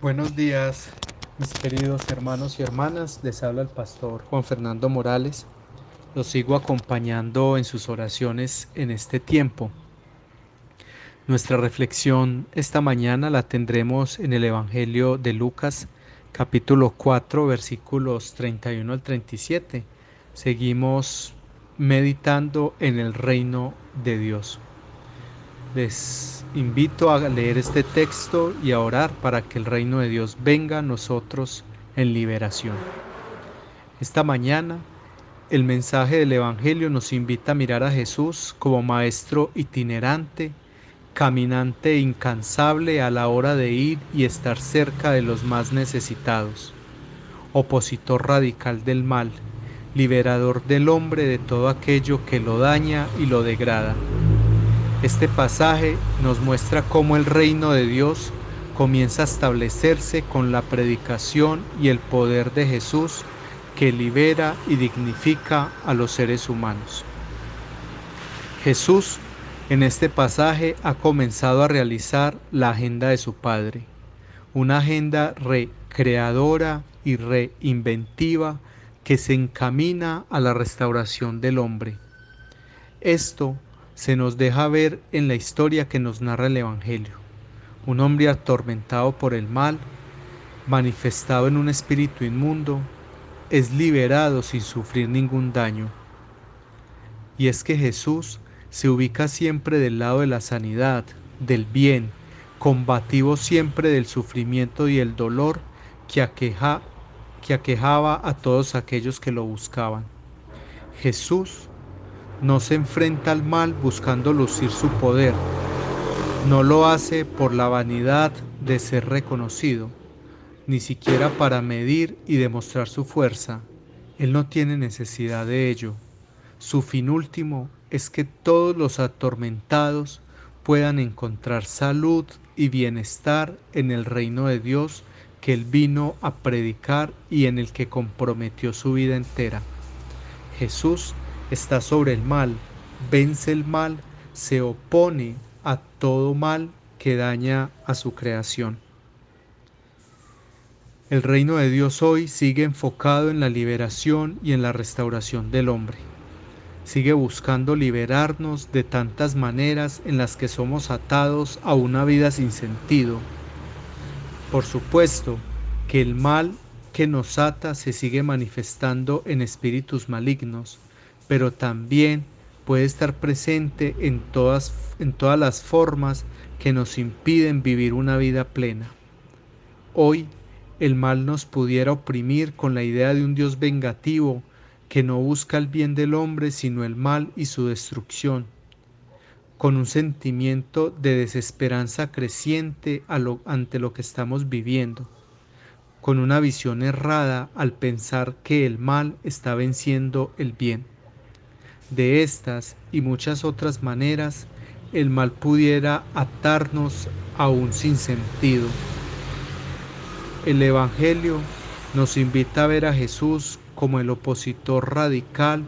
Buenos días, mis queridos hermanos y hermanas. Les habla el pastor Juan Fernando Morales. Los sigo acompañando en sus oraciones en este tiempo. Nuestra reflexión esta mañana la tendremos en el Evangelio de Lucas, capítulo 4, versículos 31 al 37. Seguimos meditando en el reino de Dios. Les invito a leer este texto y a orar para que el reino de Dios venga a nosotros en liberación. Esta mañana el mensaje del Evangelio nos invita a mirar a Jesús como maestro itinerante, caminante incansable a la hora de ir y estar cerca de los más necesitados, opositor radical del mal, liberador del hombre de todo aquello que lo daña y lo degrada este pasaje nos muestra cómo el reino de Dios comienza a establecerse con la predicación y el poder de Jesús que libera y dignifica a los seres humanos. Jesús en este pasaje ha comenzado a realizar la agenda de su Padre, una agenda recreadora y reinventiva que se encamina a la restauración del hombre. Esto se nos deja ver en la historia que nos narra el Evangelio. Un hombre atormentado por el mal, manifestado en un espíritu inmundo, es liberado sin sufrir ningún daño. Y es que Jesús se ubica siempre del lado de la sanidad, del bien, combativo siempre del sufrimiento y el dolor que, aqueja, que aquejaba a todos aquellos que lo buscaban. Jesús no se enfrenta al mal buscando lucir su poder. No lo hace por la vanidad de ser reconocido, ni siquiera para medir y demostrar su fuerza. Él no tiene necesidad de ello. Su fin último es que todos los atormentados puedan encontrar salud y bienestar en el reino de Dios que Él vino a predicar y en el que comprometió su vida entera. Jesús está sobre el mal, vence el mal, se opone a todo mal que daña a su creación. El reino de Dios hoy sigue enfocado en la liberación y en la restauración del hombre. Sigue buscando liberarnos de tantas maneras en las que somos atados a una vida sin sentido. Por supuesto que el mal que nos ata se sigue manifestando en espíritus malignos, pero también puede estar presente en todas, en todas las formas que nos impiden vivir una vida plena. Hoy el mal nos pudiera oprimir con la idea de un Dios vengativo que no busca el bien del hombre sino el mal y su destrucción, con un sentimiento de desesperanza creciente ante lo que estamos viviendo, con una visión errada al pensar que el mal está venciendo el bien. De estas y muchas otras maneras, el mal pudiera atarnos a un sinsentido. El Evangelio nos invita a ver a Jesús como el opositor radical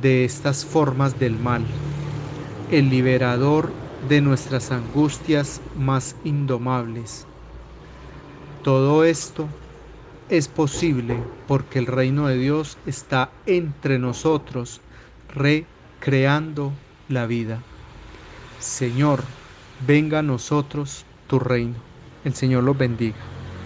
de estas formas del mal, el liberador de nuestras angustias más indomables. Todo esto es posible porque el reino de Dios está entre nosotros recreando la vida. Señor, venga a nosotros tu reino. El Señor los bendiga.